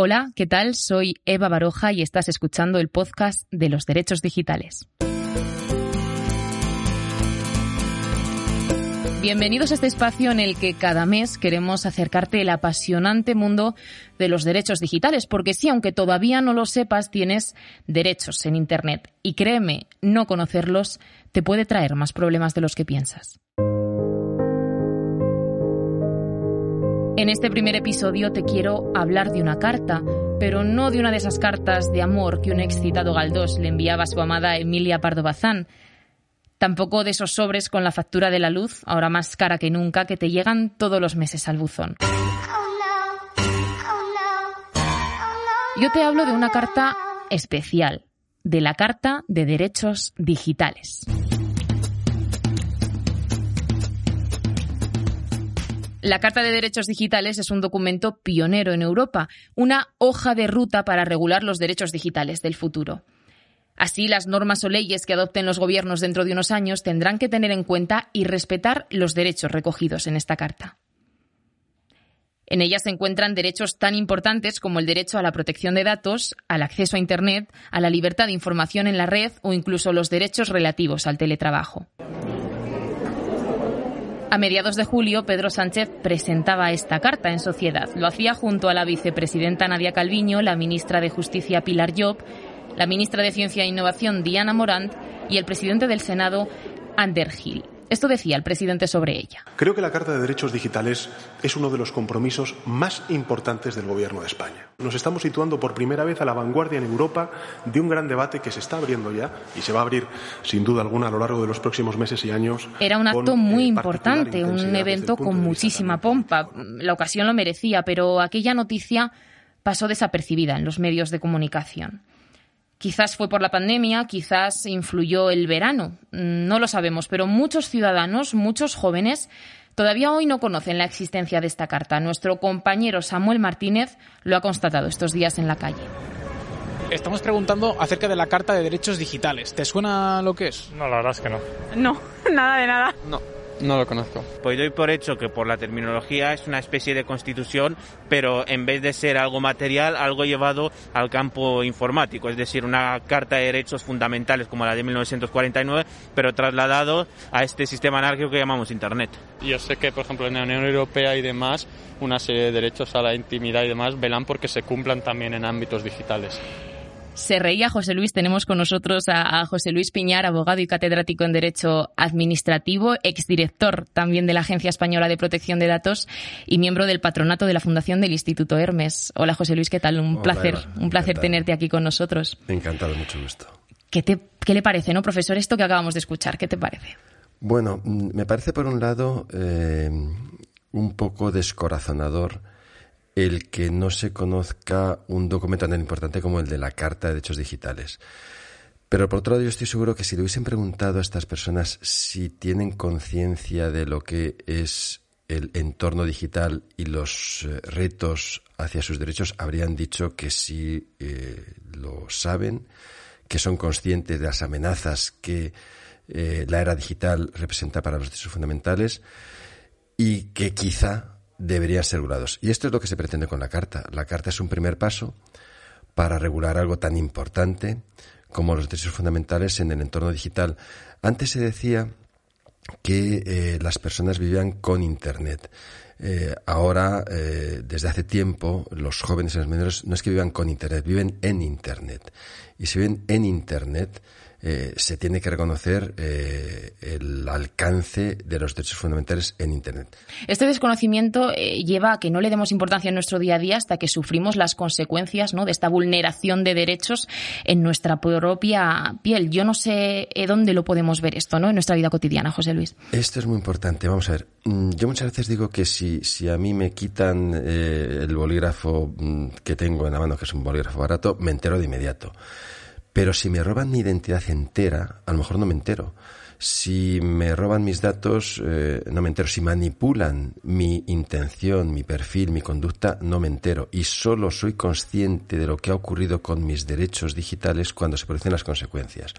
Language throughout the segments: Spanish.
Hola, ¿qué tal? Soy Eva Baroja y estás escuchando el podcast de los derechos digitales. Bienvenidos a este espacio en el que cada mes queremos acercarte el apasionante mundo de los derechos digitales, porque sí, aunque todavía no lo sepas, tienes derechos en Internet. Y créeme, no conocerlos te puede traer más problemas de los que piensas. En este primer episodio te quiero hablar de una carta, pero no de una de esas cartas de amor que un excitado Galdós le enviaba a su amada Emilia Pardo Bazán, Tampoco de esos sobres con la factura de la luz, ahora más cara que nunca, que te llegan todos los meses al buzón. Yo te hablo de una carta especial, de la Carta de Derechos Digitales. La Carta de Derechos Digitales es un documento pionero en Europa, una hoja de ruta para regular los derechos digitales del futuro. Así, las normas o leyes que adopten los gobiernos dentro de unos años tendrán que tener en cuenta y respetar los derechos recogidos en esta Carta. En ella se encuentran derechos tan importantes como el derecho a la protección de datos, al acceso a Internet, a la libertad de información en la red o incluso los derechos relativos al teletrabajo. A mediados de julio, Pedro Sánchez presentaba esta carta en sociedad. Lo hacía junto a la vicepresidenta Nadia Calviño, la ministra de Justicia Pilar Job la ministra de Ciencia e Innovación Diana Morant y el presidente del Senado Ander Hill. Esto decía el presidente sobre ella. Creo que la Carta de Derechos Digitales es uno de los compromisos más importantes del Gobierno de España. Nos estamos situando por primera vez a la vanguardia en Europa de un gran debate que se está abriendo ya y se va a abrir sin duda alguna a lo largo de los próximos meses y años. Era un acto muy eh, importante, un evento con muchísima pompa. La ocasión lo merecía, pero aquella noticia pasó desapercibida en los medios de comunicación. Quizás fue por la pandemia, quizás influyó el verano, no lo sabemos, pero muchos ciudadanos, muchos jóvenes, todavía hoy no conocen la existencia de esta carta. Nuestro compañero Samuel Martínez lo ha constatado estos días en la calle. Estamos preguntando acerca de la Carta de Derechos Digitales. ¿Te suena lo que es? No, la verdad es que no. No, nada de nada. No. No lo conozco. Pues doy por hecho que por la terminología es una especie de constitución, pero en vez de ser algo material, algo llevado al campo informático, es decir, una carta de derechos fundamentales como la de 1949, pero trasladado a este sistema anárquico que llamamos Internet. Yo sé que, por ejemplo, en la Unión Europea y demás, una serie de derechos a la intimidad y demás velan porque se cumplan también en ámbitos digitales. Se reía José Luis. Tenemos con nosotros a, José Luis Piñar, abogado y catedrático en Derecho Administrativo, exdirector también de la Agencia Española de Protección de Datos y miembro del patronato de la Fundación del Instituto Hermes. Hola José Luis, ¿qué tal? Un placer, un placer tenerte aquí con nosotros. Encantado, mucho gusto. ¿Qué, te, ¿Qué le parece, no, profesor, esto que acabamos de escuchar? ¿Qué te parece? Bueno, mm, me parece por un lado eh, un poco descorazonador el que no se conozca un documento tan importante como el de la Carta de Derechos Digitales. Pero por otro lado, yo estoy seguro que si le hubiesen preguntado a estas personas si tienen conciencia de lo que es el entorno digital y los eh, retos hacia sus derechos, habrían dicho que sí eh, lo saben, que son conscientes de las amenazas que eh, la era digital representa para los derechos fundamentales y que quizá deberían ser regulados. Y esto es lo que se pretende con la Carta. La Carta es un primer paso para regular algo tan importante como los derechos fundamentales en el entorno digital. Antes se decía que eh, las personas vivían con Internet. Eh, ahora, eh, desde hace tiempo, los jóvenes y los menores no es que vivan con Internet, viven en Internet. Y si viven en Internet, eh, se tiene que reconocer eh, el alcance de los derechos fundamentales en Internet. Este desconocimiento eh, lleva a que no le demos importancia en nuestro día a día hasta que sufrimos las consecuencias ¿no? de esta vulneración de derechos en nuestra propia piel. Yo no sé dónde lo podemos ver esto ¿no? en nuestra vida cotidiana, José Luis. Esto es muy importante. Vamos a ver. Mm, yo muchas veces digo que si, si a mí me quitan el bolígrafo mm, que tengo en la mano, que es un bolígrafo barato, me entero de inmediato. Pero si me roban mi identidad entera, a lo mejor no me entero. Si me roban mis datos, eh, no me entero. Si manipulan mi intención, mi perfil, mi conducta, no me entero. Y solo soy consciente de lo que ha ocurrido con mis derechos digitales cuando se producen las consecuencias.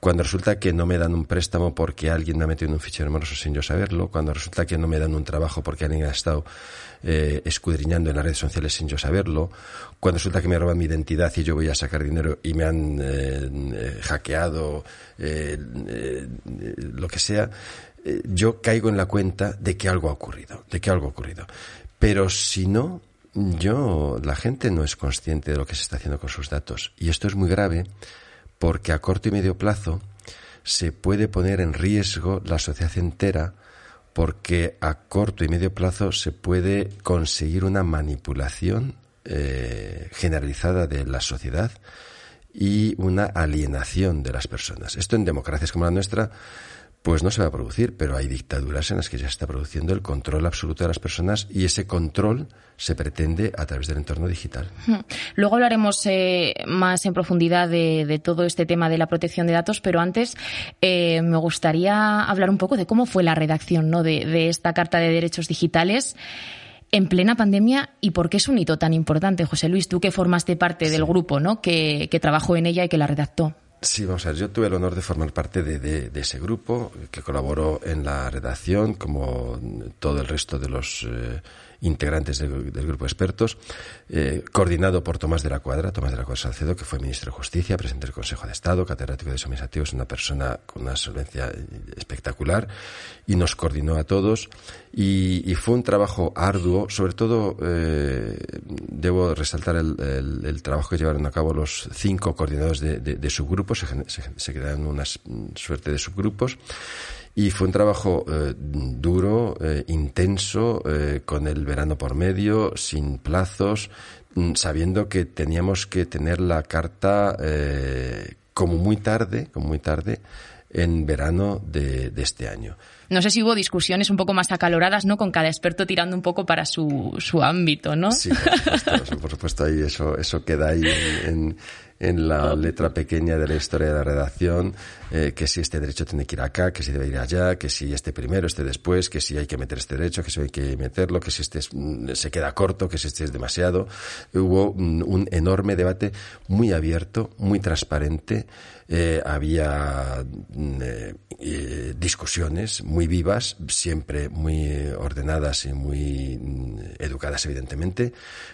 Cuando resulta que no me dan un préstamo porque alguien ha metido en un fichero moroso sin yo saberlo, cuando resulta que no me dan un trabajo porque alguien ha estado eh, escudriñando en las redes sociales sin yo saberlo, cuando resulta que me roban mi identidad y yo voy a sacar dinero y me han eh, eh, hackeado, lo que sea, yo caigo en la cuenta de que algo ha ocurrido, de que algo ha ocurrido. Pero si no, yo, la gente no es consciente de lo que se está haciendo con sus datos. Y esto es muy grave porque a corto y medio plazo se puede poner en riesgo la sociedad entera porque a corto y medio plazo se puede conseguir una manipulación eh, generalizada de la sociedad y una alienación de las personas. Esto en democracias como la nuestra pues no se va a producir, pero hay dictaduras en las que ya se está produciendo el control absoluto de las personas y ese control se pretende a través del entorno digital. Luego hablaremos eh, más en profundidad de, todo este tema de la protección de datos, pero antes eh, me gustaría hablar un poco de cómo fue la redacción ¿no? de, esta Carta de Derechos Digitales en plena pandemia y por qué es un hito tan importante, José Luis, tú que formaste parte del grupo ¿no? que trabajó en ella y que la redactó. Sí, vamos a ver, yo tuve el honor de formar parte de, de, ese grupo que colaboró en la redacción, como todo el resto de los eh, integrantes del, grupo de expertos, eh, coordinado por Tomás de la Cuadra, Tomás de la Cuadra Salcedo, que fue ministro de Justicia, presidente del Consejo de Estado, catedrático de es una persona con una solvencia espectacular, y nos coordinó a todos. Y, fue un trabajo arduo, sobre todo eh, debo resaltar el, trabajo que llevaron a cabo los cinco coordinadores de, de, subgrupos, se, se, se crearon una suerte de subgrupos y fue un trabajo eh, duro, eh, intenso, eh, con el verano por medio, sin plazos, mm, sabiendo que teníamos que tener la carta como muy tarde, como muy tarde, en verano de, este año. No sé si hubo discusiones un poco más acaloradas, ¿no? Con cada experto tirando un poco para su, su ámbito, ¿no? Sí, por supuesto, ahí eso, eso queda ahí en, en la letra pequeña de la historia de la redacción, eh, que si este derecho tiene que ir acá, que si debe ir allá, que si este primero, este después, que si hay que meter este derecho, que si hay que meterlo, que si este mm, se queda corto, que si este es demasiado. Hubo mm, un enorme debate muy abierto, muy transparente. Eh, había mm, eh, discusiones muy vivas, siempre muy ordenadas y muy educadas, evidentemente,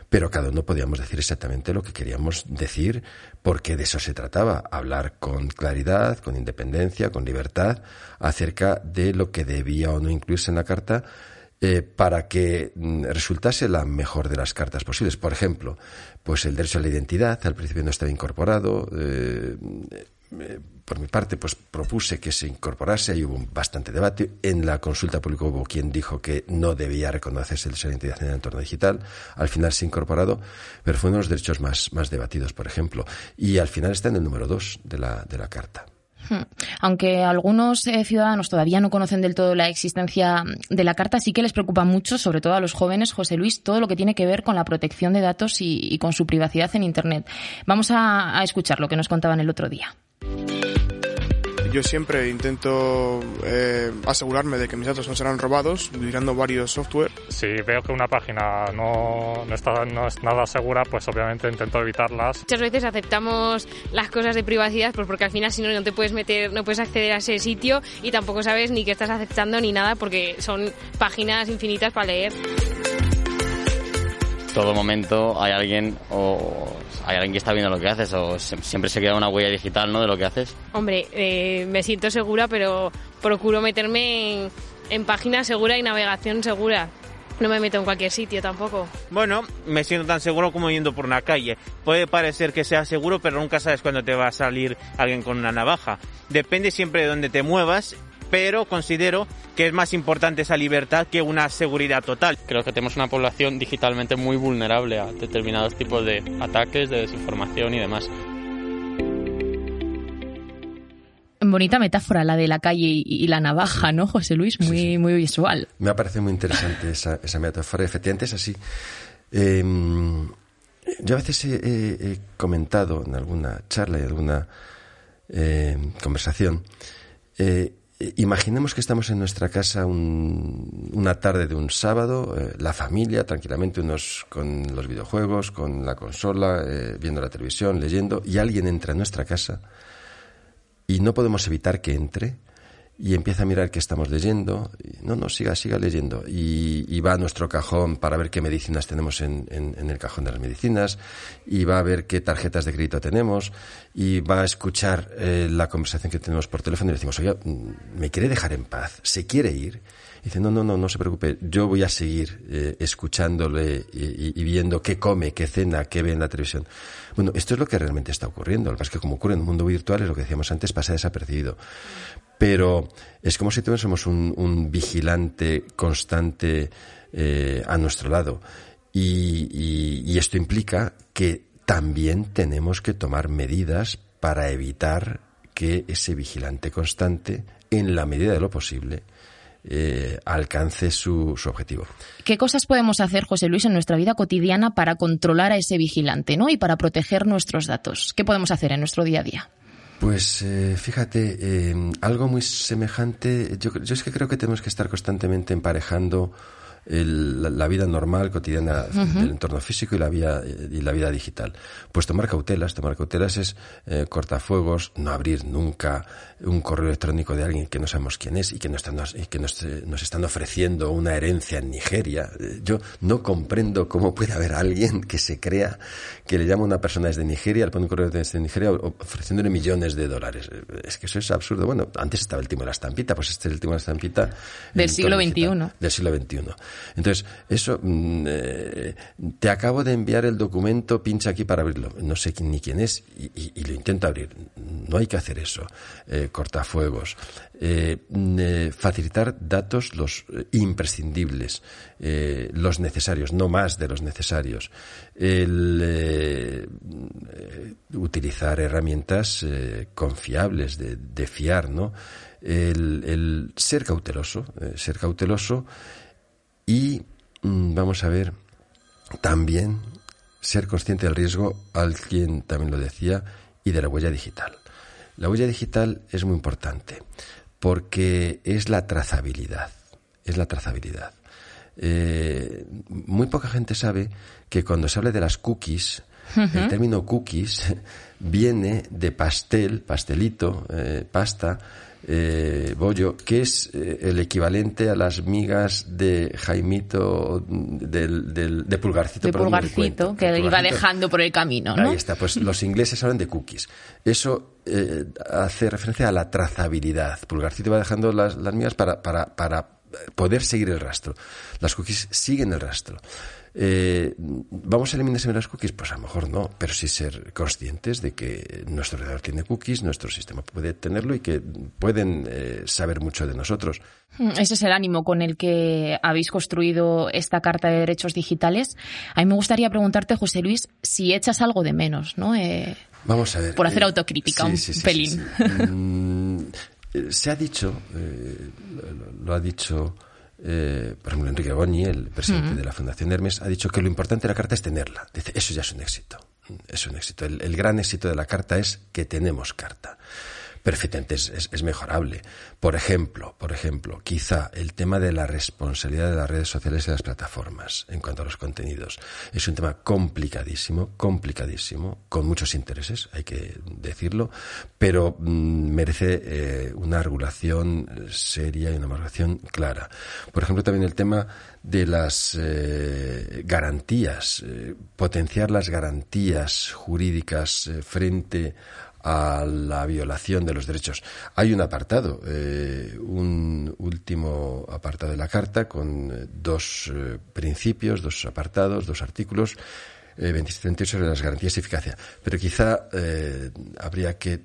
pero cada uno podíamos decir exactamente lo que queríamos decir porque de eso se trataba, hablar con claridad, con independencia, con libertad, acerca de lo que debía o no incluirse en la carta eh, para que mm, resultase la mejor de las cartas posibles. Por ejemplo, pues el derecho a la identidad al principio no estaba incorporado. Eh, eh, por mi parte, pues propuse que se incorporase y hubo bastante debate. En la consulta pública hubo quien dijo que no debía reconocerse el la identidad en el entorno digital. Al final se ha incorporado, pero fue uno de los derechos más, más debatidos, por ejemplo. Y al final está en el número dos de la, de la carta. Hmm. Aunque algunos eh, ciudadanos todavía no conocen del todo la existencia de la carta, sí que les preocupa mucho, sobre todo a los jóvenes, José Luis, todo lo que tiene que ver con la protección de datos y, con su privacidad en Internet. Vamos a escuchar lo que nos contaban el otro día yo siempre intento eh, asegurarme de que mis datos no serán robados, mirando varios software. Si veo que una página no, no, está, no es nada segura, pues obviamente intento evitarlas. Muchas veces aceptamos las cosas de privacidad pues porque al final si no no te puedes meter, no puedes acceder a ese sitio y tampoco sabes ni qué estás aceptando ni nada porque son páginas infinitas para leer todo momento hay alguien o hay alguien que está viendo lo que haces o siempre se queda una huella digital ¿no? de lo que haces. Hombre, eh, me siento segura, pero procuro meterme en, en página segura y navegación segura. No me meto en cualquier sitio tampoco. Bueno, me siento tan seguro como yendo por una calle. Puede parecer que sea seguro, pero nunca sabes cuándo te va a salir alguien con una navaja. Depende siempre de dónde te muevas pero considero que es más importante esa libertad que una seguridad total. Creo que tenemos una población digitalmente muy vulnerable a determinados tipos de ataques, de desinformación y demás. Bonita metáfora la de la calle y la navaja, ¿no, José Luis? Muy, muy visual. Me ha parecido muy interesante esa, esa metáfora. Efectivamente es así. Em, yo a veces he, comentado en alguna charla y alguna em, conversación eh, imaginemos que estamos en nuestra casa una tarde de un sábado, eh, la familia, tranquilamente, unos con los videojuegos, con la consola, eh, viendo la televisión, leyendo, y alguien entra a nuestra casa y no podemos evitar que entre y empieza a mirar qué estamos leyendo. No, no, siga, siga leyendo. Y, va a nuestro cajón para ver qué medicinas tenemos en, en, el cajón de las medicinas, y va a ver qué tarjetas de crédito tenemos, y va a escuchar eh, la conversación que tenemos por teléfono y le decimos, oye, ¿me quiere dejar en paz? ¿Se quiere ir? Y dice, no, no, no, no se preocupe, yo voy a seguir eh, escuchándole y, y, viendo qué come, qué cena, qué ve en la televisión. Bueno, esto es lo que realmente está ocurriendo. Lo que pasa es que como ocurre en el mundo virtual, es lo que decíamos antes, pasa desapercibido pero es como si tuviésemos un, vigilante constante eh, a nuestro lado. Y, esto implica que también tenemos que tomar medidas para evitar que ese vigilante constante, en la medida de lo posible, eh, alcance su, su, objetivo. ¿Qué cosas podemos hacer, José Luis, en nuestra vida cotidiana para controlar a ese vigilante ¿no? y para proteger nuestros datos? ¿Qué podemos hacer en nuestro día a día? Pues eh, fíjate, eh, algo muy semejante, yo, yo es que creo que tenemos que estar constantemente emparejando la, vida normal, cotidiana del entorno físico y la, vida, y la vida digital. Pues tomar cautelas, tomar cautelas es eh, cortafuegos, no abrir nunca un correo electrónico de alguien que no sabemos quién es y que, nos están, y que nos, nos, están ofreciendo una herencia en Nigeria. Eh, yo no comprendo cómo puede haber alguien que se crea que le llama a una persona desde Nigeria, le pone un correo desde Nigeria ofreciéndole millones de dólares. Eh, es que eso es absurdo. Bueno, antes estaba el timo de la estampita, pues este es el timo de la estampita. Del siglo XXI. Del siglo XXI. Entonces, eso, mm, eh, te acabo de enviar el documento, pincha aquí para abrirlo. No sé ni quién es y, lo intento abrir. No hay que hacer eso. Eh, cortafuegos. Eh, mm, facilitar datos los imprescindibles, los necesarios, no más de los necesarios. El, utilizar herramientas confiables, de, fiar, ¿no? El ser cauteloso, ser cauteloso y mm, vamos a ver también ser consciente del riesgo, alguien también lo decía, y de la huella digital. La huella digital es muy importante porque es la trazabilidad, es la trazabilidad. Eh, muy poca gente sabe que cuando se habla de las cookies, el término cookies viene de pastel, pastelito, eh, pasta, eh, bollo, que es eh, el equivalente a las migas de Jaimito, del, del de Pulgarcito. De Pulgarcito, que iba dejando por el camino, ¿no? Ahí está, pues los ingleses hablan de cookies. Eso eh, hace referencia a la trazabilidad. Pulgarcito va dejando las, las migas para, para, para poder seguir el rastro. Las cookies siguen el rastro. Eh, ¿Vamos a eliminar las cookies? Pues a lo mejor no, pero sí ser conscientes de que nuestro ordenador tiene cookies, nuestro sistema puede tenerlo y que pueden eh, saber mucho de nosotros. Hmm, ese es el ánimo con el que habéis construido esta Carta de Derechos Digitales. A mí me gustaría preguntarte, José Luis, si echas algo de menos, ¿no? Eh, Vamos a ver. Por hacer autocrítica un pelín. Se ha dicho, lo ha dicho eh, por ejemplo, Enrique Goñi, el presidente de la Fundación Hermes, ha dicho que lo importante de la carta es tenerla. Dice, eso ya es un éxito. Es un éxito. el gran éxito de la carta es que tenemos carta perfectamente es, mejorable. Por ejemplo, por ejemplo, quizá el tema de la responsabilidad de las redes sociales y las plataformas en cuanto a los contenidos es un tema complicadísimo, complicadísimo, con muchos intereses, hay que decirlo, pero mm, merece eh, una regulación seria y una regulación clara. Por ejemplo, también el tema de las eh, garantías, eh, potenciar las garantías jurídicas frente a la violación de los derechos. Hay un apartado, eh, un último apartado de la Carta con eh, dos eh, principios, dos apartados, dos artículos eh, 27 sobre las garantías y eficacia. Pero quizá eh, habría que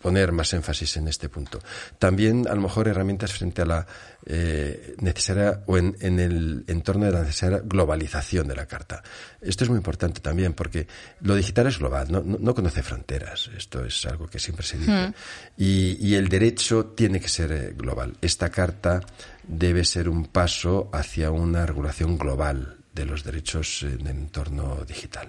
poner más énfasis en este punto. También, a lo mejor, herramientas frente a la eh, necesaria o en, el entorno de la necesaria globalización de la carta. Esto es muy importante también porque lo digital es global, no, conoce fronteras. Esto es algo que siempre se dice. Hmm. Y, y el derecho tiene que ser eh, global. Esta carta debe ser un paso hacia una regulación global de los derechos en el entorno digital.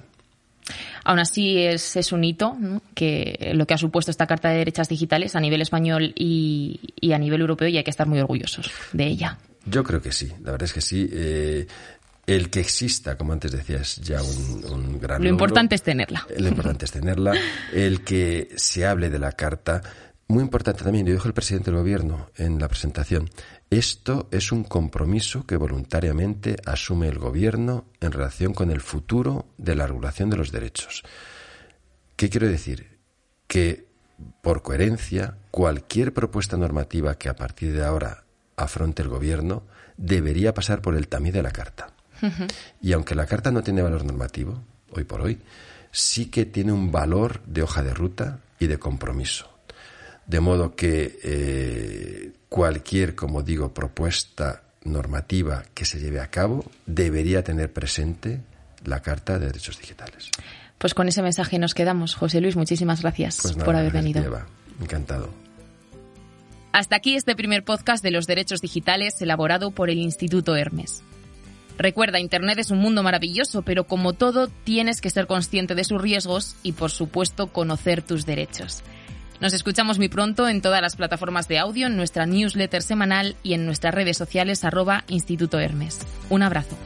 Aún así es, es un hito que lo que ha supuesto esta Carta de Derechos Digitales a nivel español y, a nivel europeo y hay que estar muy orgullosos de ella. Yo creo que sí, la verdad es que sí. Eh, el que exista, como antes decías, ya un, un gran Lo importante es tenerla. Lo importante es tenerla. El que se hable de la carta muy importante también, lo dijo el presidente del gobierno en la presentación, esto es un compromiso que voluntariamente asume el gobierno en relación con el futuro de la regulación de los derechos. ¿Qué quiero decir? Que por coherencia, cualquier propuesta normativa que a partir de ahora afronte el gobierno debería pasar por el tamiz de la carta. Y aunque la carta no tiene valor normativo, hoy por hoy, sí que tiene un valor de hoja de ruta y de compromiso. De modo que eh, cualquier, como digo, propuesta normativa que se lleve a cabo debería tener presente la Carta de Derechos Digitales. Pues con ese mensaje nos quedamos. José Luis, muchísimas gracias Pues nada, por haber gracias, venido. Eva. Encantado. Hasta aquí este primer podcast de los derechos digitales elaborado por el Instituto Hermes. Recuerda, Internet es un mundo maravilloso, pero como todo, tienes que ser consciente de sus riesgos y, por supuesto, conocer tus derechos. Nos escuchamos muy pronto en todas las plataformas de audio, en nuestra newsletter semanal y en nuestras redes sociales arroba Instituto Hermes. Un abrazo.